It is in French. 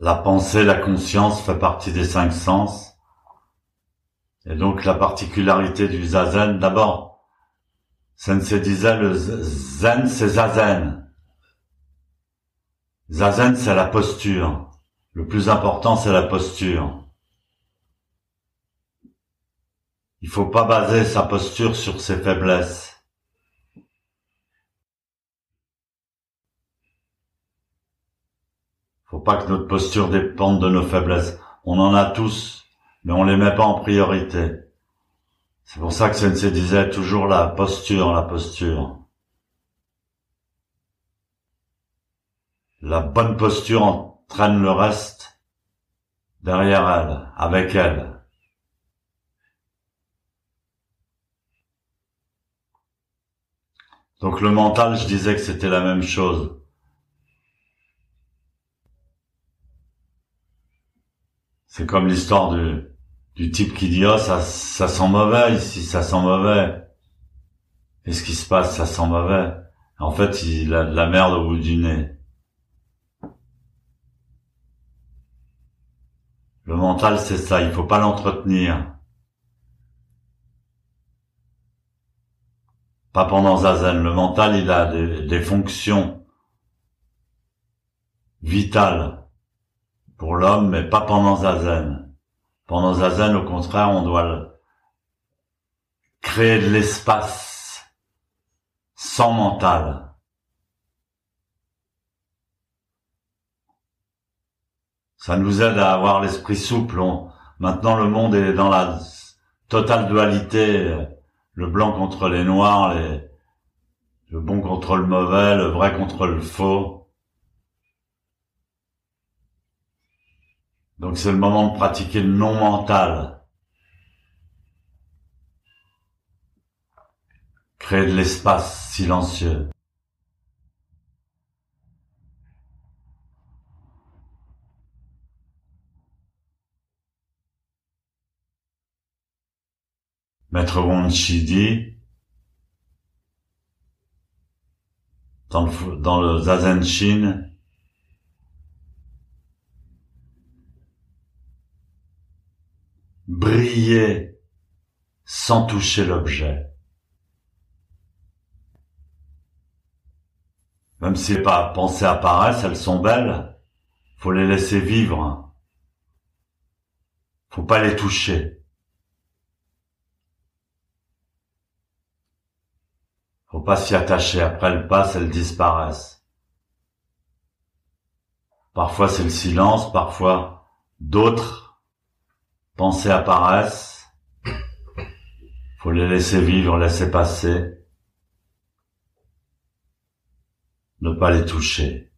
la pensée, la conscience fait partie des cinq sens. Et donc la particularité du zazen, d'abord, Sensei disait le zen c'est zazen. Zazen c'est la posture. Le plus important c'est la posture. Il faut pas baser sa posture sur ses faiblesses. Faut pas que notre posture dépende de nos faiblesses. On en a tous, mais on les met pas en priorité. C'est pour ça que Sensei disait toujours la posture, la posture. La bonne posture entraîne le reste derrière elle, avec elle. Donc le mental, je disais que c'était la même chose. C'est comme l'histoire du, du type qui dit, oh, ça, ça sent mauvais ici, ça sent mauvais. Qu'est-ce qui se passe? Ça sent mauvais. En fait, il a de la merde au bout du nez. Le mental, c'est ça. Il faut pas l'entretenir. Pas pendant Zazen. Le mental, il a des, des fonctions vitales pour l'homme, mais pas pendant Zazen. Pendant Zazen, au contraire, on doit créer de l'espace sans mental. Ça nous aide à avoir l'esprit souple. maintenant, le monde est dans la totale dualité, le blanc contre les noirs, le bon contre le mauvais, le vrai contre le faux. Donc c'est le moment de pratiquer le non mental. Créer de l'espace silencieux. Maître Wonchi dit, dans le, dans le Zazen Shin, briller sans toucher l'objet. Même si pas pensées apparaissent, elles sont belles, faut les laisser vivre. Faut pas les toucher. Faut pas s'y attacher. Après elles passent, elles disparaissent. Parfois c'est le silence, parfois d'autres pensées apparaissent, faut les laisser vivre, laisser passer, ne pas les toucher.